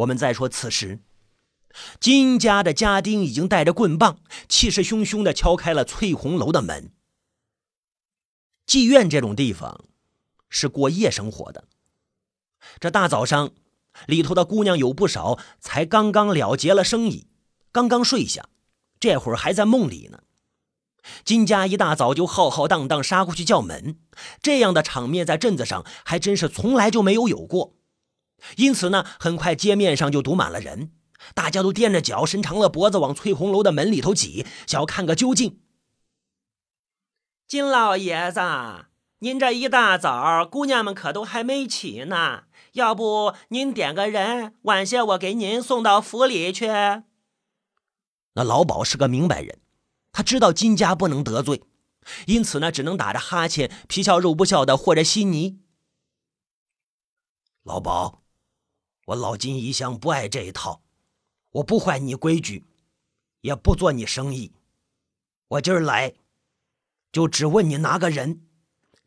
我们再说此时，金家的家丁已经带着棍棒，气势汹汹的敲开了翠红楼的门。妓院这种地方是过夜生活的。这大早上，里头的姑娘有不少才刚刚了结了生意，刚刚睡下，这会儿还在梦里呢。金家一大早就浩浩荡荡杀过去叫门，这样的场面在镇子上还真是从来就没有有过。因此呢，很快街面上就堵满了人，大家都踮着脚，伸长了脖子往翠红楼的门里头挤，想要看个究竟。金老爷子，您这一大早，姑娘们可都还没起呢，要不您点个人，晚些我给您送到府里去。那老鸨是个明白人，他知道金家不能得罪，因此呢，只能打着哈欠，皮笑肉不笑的和着稀泥。老鸨。我老金一向不爱这一套，我不坏你规矩，也不做你生意。我今儿来，就只问你拿个人。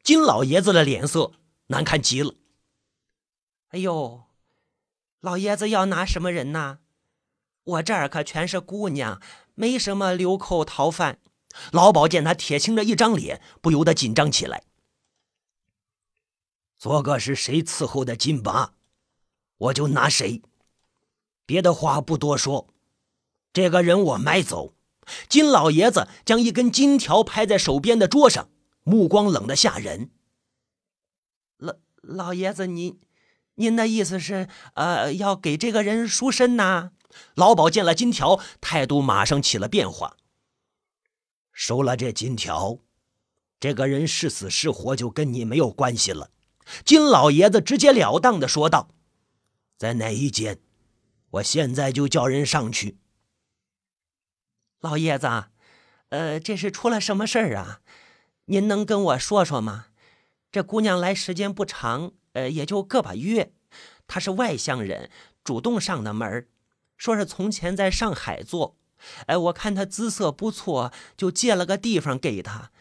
金老爷子的脸色难看极了。哎呦，老爷子要拿什么人呐？我这儿可全是姑娘，没什么流寇逃犯。老鸨见他铁青着一张脸，不由得紧张起来。做个是谁伺候的金拔？我就拿谁，别的话不多说。这个人我买走。金老爷子将一根金条拍在手边的桌上，目光冷得吓人。老老爷子，您您的意思是，呃，要给这个人赎身呐？老鸨见了金条，态度马上起了变化。收了这金条，这个人是死是活就跟你没有关系了。金老爷子直截了当的说道。在哪一间？我现在就叫人上去。老爷子，呃，这是出了什么事儿啊？您能跟我说说吗？这姑娘来时间不长，呃，也就个把月。她是外乡人，主动上的门说是从前在上海做。哎，我看她姿色不错，就借了个地方给她。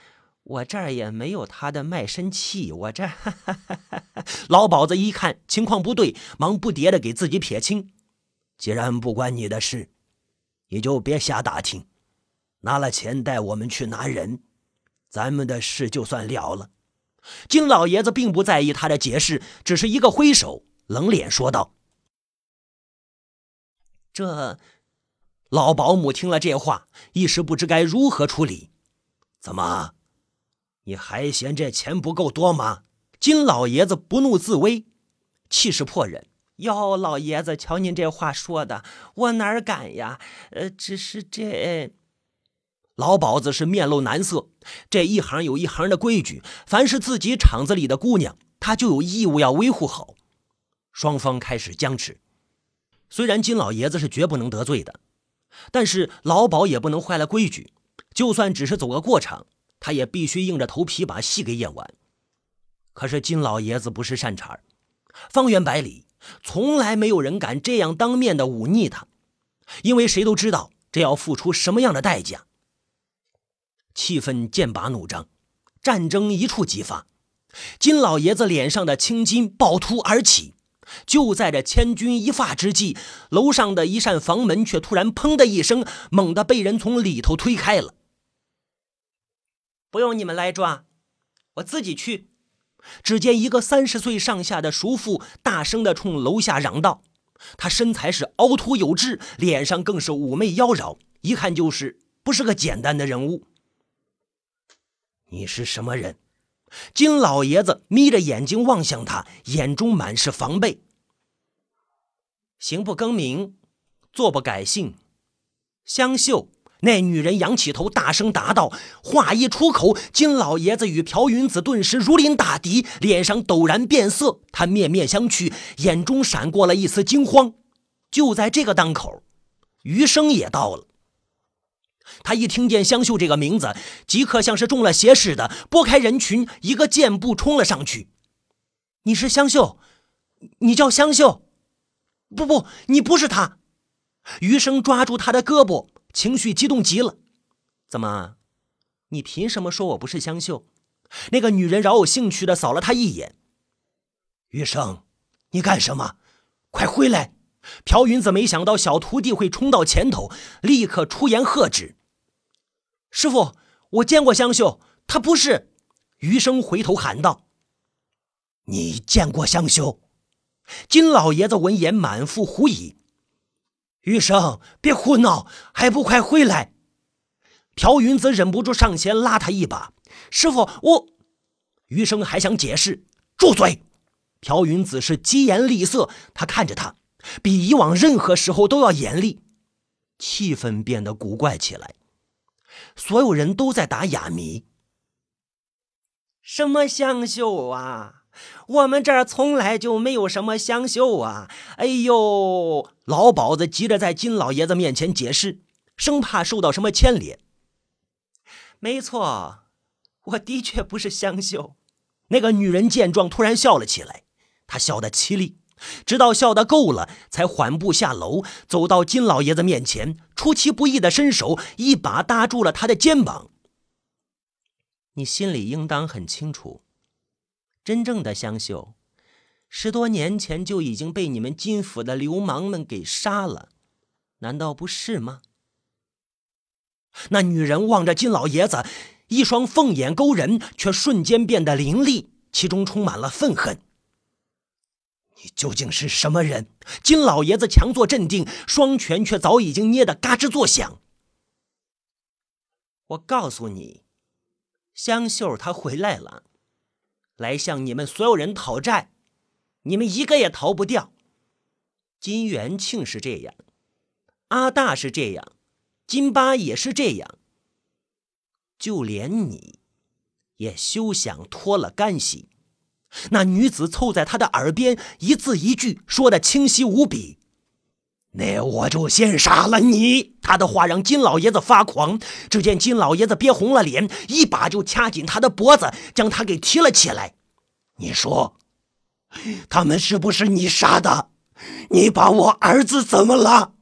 我这儿也没有他的卖身契，我这哈哈哈哈老鸨子一看情况不对，忙不迭的给自己撇清。既然不关你的事，你就别瞎打听。拿了钱带我们去拿人，咱们的事就算了了。金老爷子并不在意他的解释，只是一个挥手，冷脸说道：“这……”老保姆听了这话，一时不知该如何处理。怎么？你还嫌这钱不够多吗？金老爷子不怒自威，气势迫人。哟，老爷子，瞧您这话说的，我哪敢呀？呃，只是这……老鸨子是面露难色。这一行有一行的规矩，凡是自己厂子里的姑娘，他就有义务要维护好。双方开始僵持。虽然金老爷子是绝不能得罪的，但是老鸨也不能坏了规矩。就算只是走个过场。他也必须硬着头皮把戏给演完。可是金老爷子不是善茬方圆百里从来没有人敢这样当面的忤逆他，因为谁都知道这要付出什么样的代价。气氛剑拔弩张，战争一触即发。金老爷子脸上的青筋暴突而起。就在这千钧一发之际，楼上的一扇房门却突然“砰”的一声，猛地被人从里头推开了。不用你们来抓，我自己去。只见一个三十岁上下的叔父大声的冲楼下嚷道：“他身材是凹凸有致，脸上更是妩媚妖娆，一看就是不是个简单的人物。”你是什么人？金老爷子眯着眼睛望向他，眼中满是防备。行不更名，坐不改姓，香秀。那女人仰起头，大声答道：“话一出口，金老爷子与朴云子顿时如临大敌，脸上陡然变色。他面面相觑，眼中闪过了一丝惊慌。就在这个当口，余生也到了。他一听见香秀这个名字，即刻像是中了邪似的，拨开人群，一个箭步冲了上去。“你是香秀？你叫香秀？不不，你不是他。”余生抓住他的胳膊。情绪激动极了，怎么？你凭什么说我不是香秀？那个女人饶有兴趣的扫了他一眼。余生，你干什么？快回来！朴云子没想到小徒弟会冲到前头，立刻出言喝止：“师傅，我见过香秀，他不是。”余生回头喊道：“你见过香秀？”金老爷子闻言满腹狐疑：“余生，别胡闹，还不快回来！”朴云子忍不住上前拉他一把：“师傅，我……”余生还想解释，住嘴！朴云子是疾言厉色，他看着他。比以往任何时候都要严厉，气氛变得古怪起来。所有人都在打哑谜。什么香秀啊？我们这儿从来就没有什么香秀啊！哎呦，老鸨子急着在金老爷子面前解释，生怕受到什么牵连。没错，我的确不是香秀。那个女人见状，突然笑了起来，她笑得凄厉。直到笑得够了，才缓步下楼，走到金老爷子面前，出其不意的伸手，一把搭住了他的肩膀。你心里应当很清楚，真正的香秀，十多年前就已经被你们金府的流氓们给杀了，难道不是吗？那女人望着金老爷子，一双凤眼勾人，却瞬间变得凌厉，其中充满了愤恨。你究竟是什么人？金老爷子强作镇定，双拳却早已经捏得嘎吱作响。我告诉你，香秀她回来了，来向你们所有人讨债，你们一个也逃不掉。金元庆是这样，阿大是这样，金巴也是这样，就连你，也休想脱了干系。那女子凑在他的耳边，一字一句说的清晰无比。那我就先杀了你！他的话让金老爷子发狂。只见金老爷子憋红了脸，一把就掐紧他的脖子，将他给提了起来。你说，他们是不是你杀的？你把我儿子怎么了？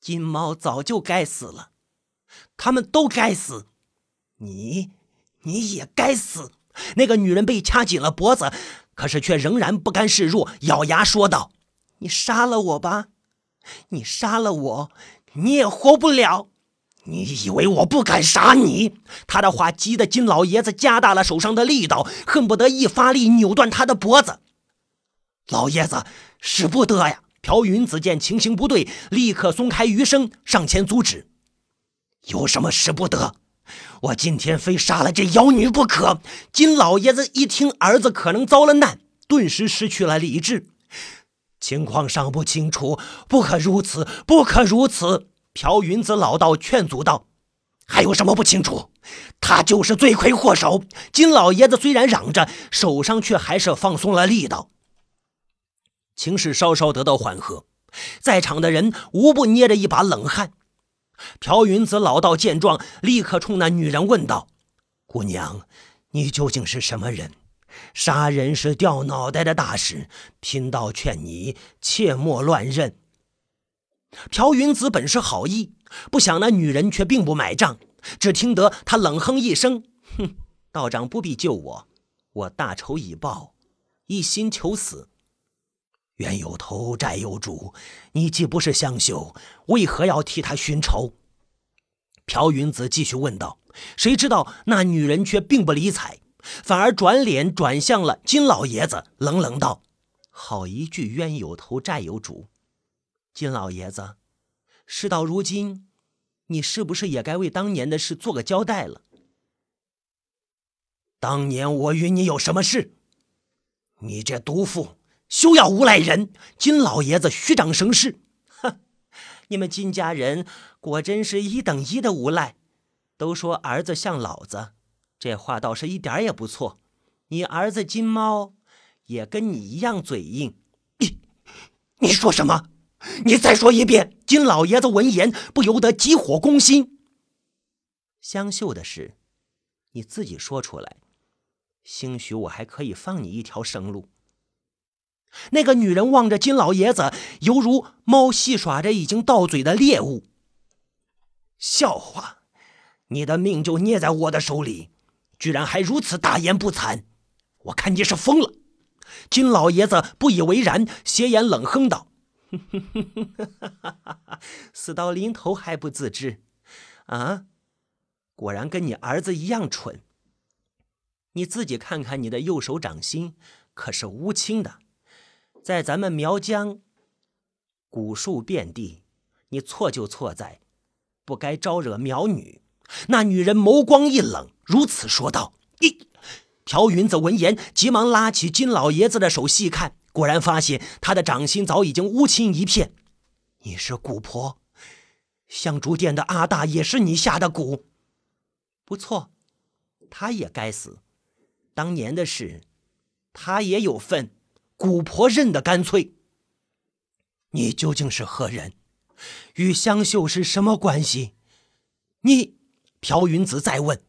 金猫早就该死了，他们都该死，你，你也该死。那个女人被掐紧了脖子，可是却仍然不甘示弱，咬牙说道：“你杀了我吧，你杀了我，你也活不了。你以为我不敢杀你？”他的话激得金老爷子加大了手上的力道，恨不得一发力扭断他的脖子。老爷子，使不得呀！朴云子见情形不对，立刻松开余生，上前阻止：“有什么使不得？”我今天非杀了这妖女不可！金老爷子一听儿子可能遭了难，顿时失去了理智。情况尚不清楚，不可如此，不可如此！朴云子老道劝阻道：“还有什么不清楚？他就是罪魁祸首。”金老爷子虽然嚷着，手上却还是放松了力道。情势稍稍得到缓和，在场的人无不捏着一把冷汗。朴云子老道见状，立刻冲那女人问道：“姑娘，你究竟是什么人？杀人是掉脑袋的大事，贫道劝你切莫乱认。”朴云子本是好意，不想那女人却并不买账。只听得他冷哼一声：“哼，道长不必救我，我大仇已报，一心求死。冤有头，债有主。你既不是香秀，为何要替他寻仇？”朴云子继续问道。谁知道那女人却并不理睬，反而转脸转向了金老爷子，冷冷道：“好一句冤有头，债有主。金老爷子，事到如今，你是不是也该为当年的事做个交代了？当年我与你有什么事？你这毒妇！”休要诬赖人！金老爷子虚张声势，哼！你们金家人果真是一等一的无赖。都说儿子像老子，这话倒是一点也不错。你儿子金猫也跟你一样嘴硬。你你说什么？你再说一遍！金老爷子闻言不由得急火攻心。香秀的事，你自己说出来，兴许我还可以放你一条生路。那个女人望着金老爷子，犹如猫戏耍着已经到嘴的猎物。笑话，你的命就捏在我的手里，居然还如此大言不惭！我看你是疯了！金老爷子不以为然，斜眼冷哼道：“ 死到临头还不自知，啊！果然跟你儿子一样蠢。你自己看看你的右手掌心，可是乌青的。在咱们苗疆，古树遍地，你错就错在，不该招惹苗女。”那女人眸光一冷，如此说道：“你。”朴云子闻言，急忙拉起金老爷子的手细看，果然发现他的掌心早已经乌青一片。你是蛊婆，香烛店的阿大也是你下的蛊。不错，他也该死。当年的事，他也有份。蛊婆认得干脆。你究竟是何人？与香秀是什么关系？你。朴云子再问，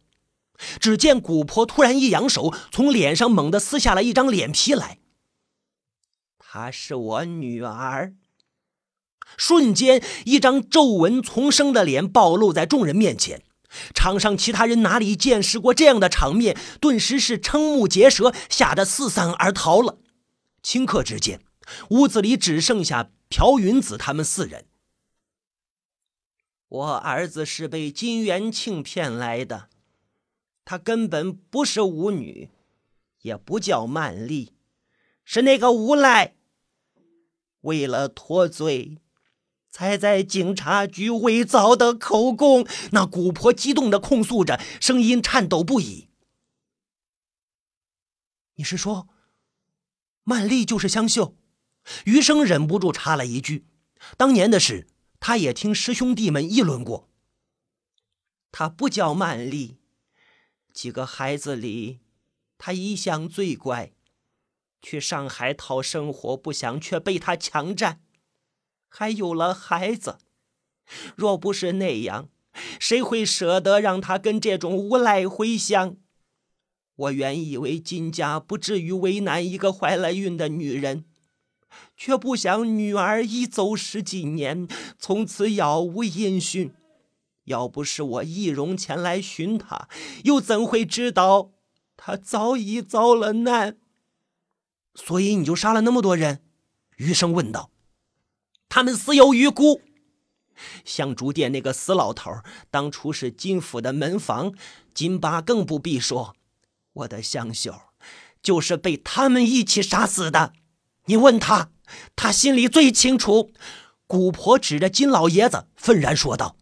只见古婆突然一扬手，从脸上猛地撕下了一张脸皮来。她是我女儿。瞬间，一张皱纹丛生的脸暴露在众人面前。场上其他人哪里见识过这样的场面，顿时是瞠目结舌，吓得四散而逃了。顷刻之间，屋子里只剩下朴云子他们四人。我儿子是被金元庆骗来的，他根本不是舞女，也不叫曼丽，是那个无赖。为了脱罪，才在警察局伪造的口供。那古婆激动的控诉着，声音颤抖不已。你是说，曼丽就是香秀？余生忍不住插了一句：当年的事。他也听师兄弟们议论过。他不叫曼丽，几个孩子里，他一向最乖。去上海讨生活不想，却被他强占，还有了孩子。若不是那样，谁会舍得让他跟这种无赖回乡？我原以为金家不至于为难一个怀了孕的女人。却不想女儿一走十几年，从此杳无音讯。要不是我易容前来寻他，又怎会知道他早已遭了难？所以你就杀了那么多人？余生问道。他们死有余辜。香烛店那个死老头，当初是金府的门房，金八更不必说。我的香秀，就是被他们一起杀死的。你问他，他心里最清楚。古婆指着金老爷子，愤然说道：“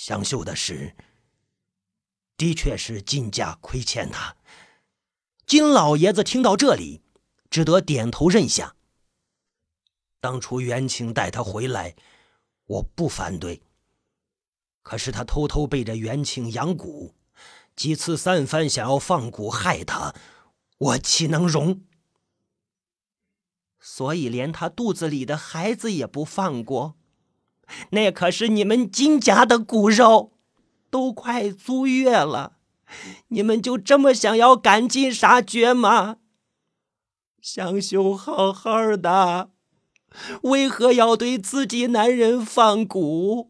香秀的事，的确是金家亏欠他。”金老爷子听到这里，只得点头认下。当初元清带他回来，我不反对。可是他偷偷背着元清养蛊，几次三番想要放蛊害他，我岂能容？所以连他肚子里的孩子也不放过，那可是你们金家的骨肉，都快足月了，你们就这么想要赶尽杀绝吗？香秀好好的，为何要对自己男人放蛊？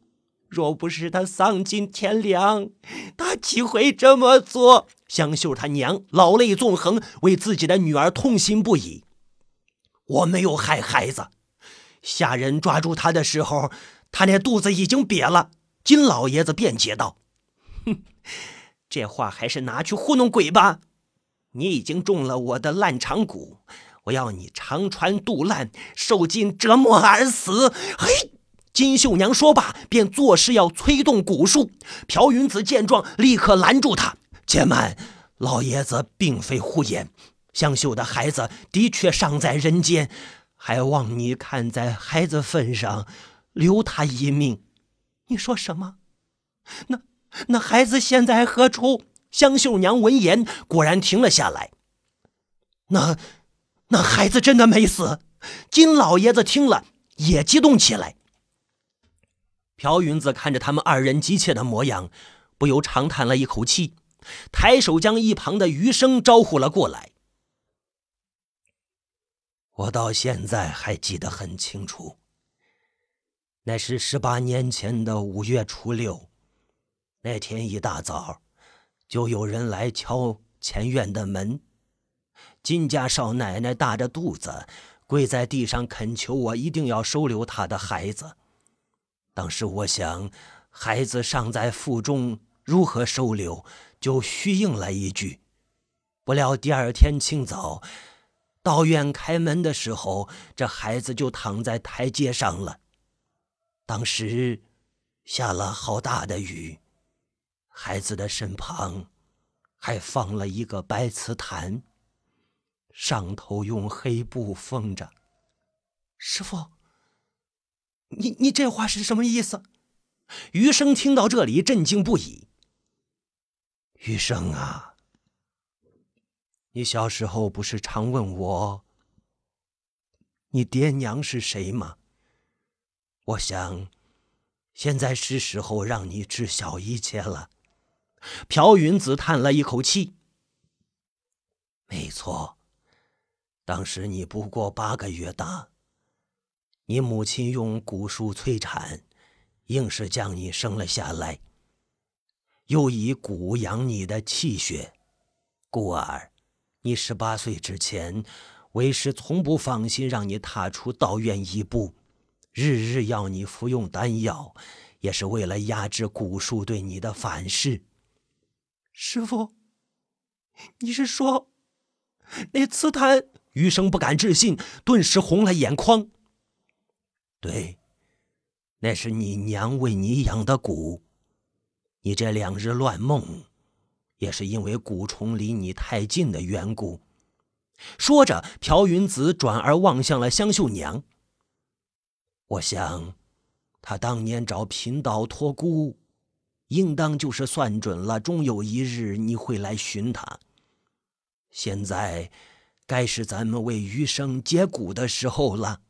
若不是他丧尽天良，他岂会这么做？香秀他娘老泪纵横，为自己的女儿痛心不已。我没有害孩子，下人抓住他的时候，他那肚子已经瘪了。金老爷子辩解道：“哼，这话还是拿去糊弄鬼吧。你已经中了我的烂肠蛊，我要你肠穿肚烂，受尽折磨而死。”嘿，金秀娘说罢，便作势要催动蛊术。朴云子见状，立刻拦住他：“且慢，老爷子并非胡言。”香秀的孩子的确尚在人间，还望你看在孩子份上，留他一命。你说什么？那那孩子现在何处？香秀娘闻言果然停了下来。那那孩子真的没死？金老爷子听了也激动起来。朴云子看着他们二人急切的模样，不由长叹了一口气，抬手将一旁的余生招呼了过来。我到现在还记得很清楚。那是十八年前的五月初六，那天一大早，就有人来敲前院的门。金家少奶奶大着肚子跪在地上恳求我一定要收留她的孩子。当时我想，孩子尚在腹中，如何收留？就虚应了一句。不料第二天清早，到院开门的时候，这孩子就躺在台阶上了。当时下了好大的雨，孩子的身旁还放了一个白瓷坛，上头用黑布封着。师傅，你你这话是什么意思？余生听到这里震惊不已。余生啊！你小时候不是常问我，你爹娘是谁吗？我想，现在是时候让你知晓一切了。朴云子叹了一口气。没错，当时你不过八个月大，你母亲用蛊术催产，硬是将你生了下来，又以蛊养你的气血，故而。你十八岁之前，为师从不放心让你踏出道院一步，日日要你服用丹药，也是为了压制蛊术对你的反噬。师傅，你是说那瓷坛？余生不敢置信，顿时红了眼眶。对，那是你娘为你养的蛊。你这两日乱梦。也是因为蛊虫离你太近的缘故。说着，朴云子转而望向了香秀娘。我想，他当年找贫道托孤，应当就是算准了，终有一日你会来寻他。现在，该是咱们为余生解蛊的时候了。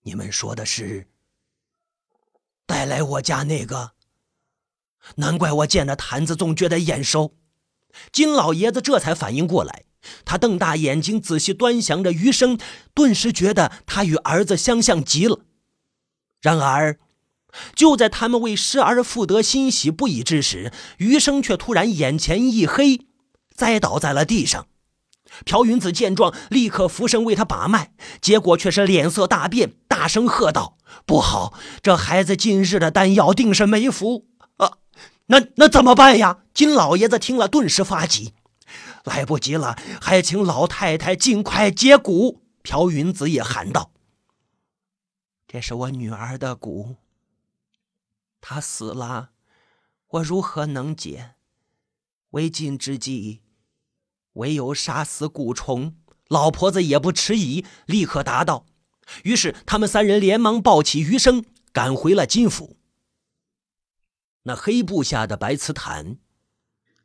你们说的是，带来我家那个？难怪我见那坛子总觉得眼熟，金老爷子这才反应过来，他瞪大眼睛仔细端详着余生，顿时觉得他与儿子相像极了。然而，就在他们为失而复得欣喜不已之时，余生却突然眼前一黑，栽倒在了地上。朴云子见状，立刻俯身为他把脉，结果却是脸色大变，大声喝道：“不好，这孩子今日的丹药定是没服啊。”那那怎么办呀？金老爷子听了，顿时发急，来不及了，还请老太太尽快接蛊。朴云子也喊道：“这是我女儿的蛊，她死了，我如何能解？为今之计，唯有杀死蛊虫。”老婆子也不迟疑，立刻答道。于是他们三人连忙抱起余生，赶回了金府。那黑布下的白瓷坛，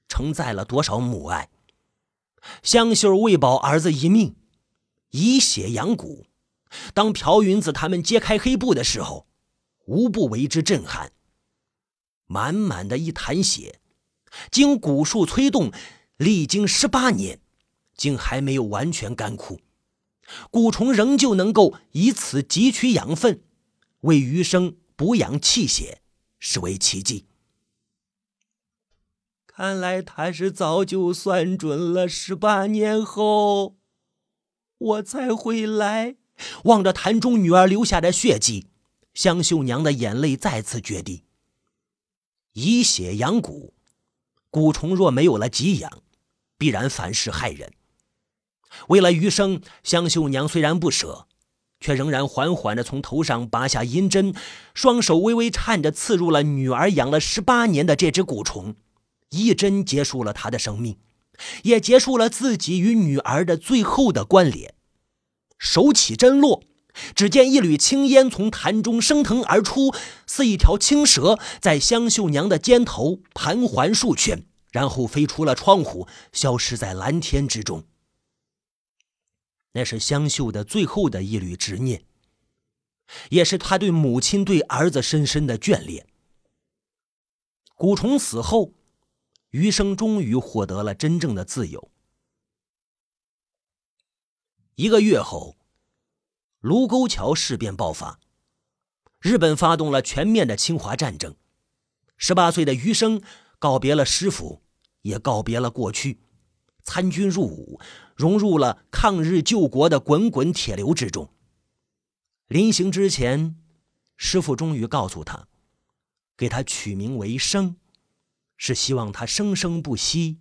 承载了多少母爱？香秀为保儿子一命，以血养蛊。当朴云子他们揭开黑布的时候，无不为之震撼。满满的一坛血，经蛊术催动，历经十八年，竟还没有完全干枯。蛊虫仍旧能够以此汲取养分，为余生补养气血，是为奇迹。看来他是早就算准了，十八年后我才会来。望着坛中女儿留下的血迹，香秀娘的眼泪再次决堤。以血养蛊，蛊虫若没有了给养，必然反噬害人。为了余生，香秀娘虽然不舍，却仍然缓缓地从头上拔下银针，双手微微颤着，刺入了女儿养了十八年的这只蛊虫。一针结束了他的生命，也结束了自己与女儿的最后的关联。手起针落，只见一缕青烟从坛中升腾而出，似一条青蛇在香秀娘的肩头盘桓数圈，然后飞出了窗户，消失在蓝天之中。那是香秀的最后的一缕执念，也是他对母亲、对儿子深深的眷恋。蛊虫死后。余生终于获得了真正的自由。一个月后，卢沟桥事变爆发，日本发动了全面的侵华战争。十八岁的余生告别了师傅，也告别了过去，参军入伍，融入了抗日救国的滚滚铁流之中。临行之前，师傅终于告诉他，给他取名为生，是希望他生生不息，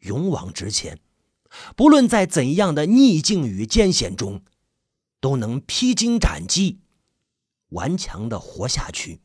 勇往直前，不论在怎样的逆境与艰险中，都能披荆斩棘，顽强的活下去。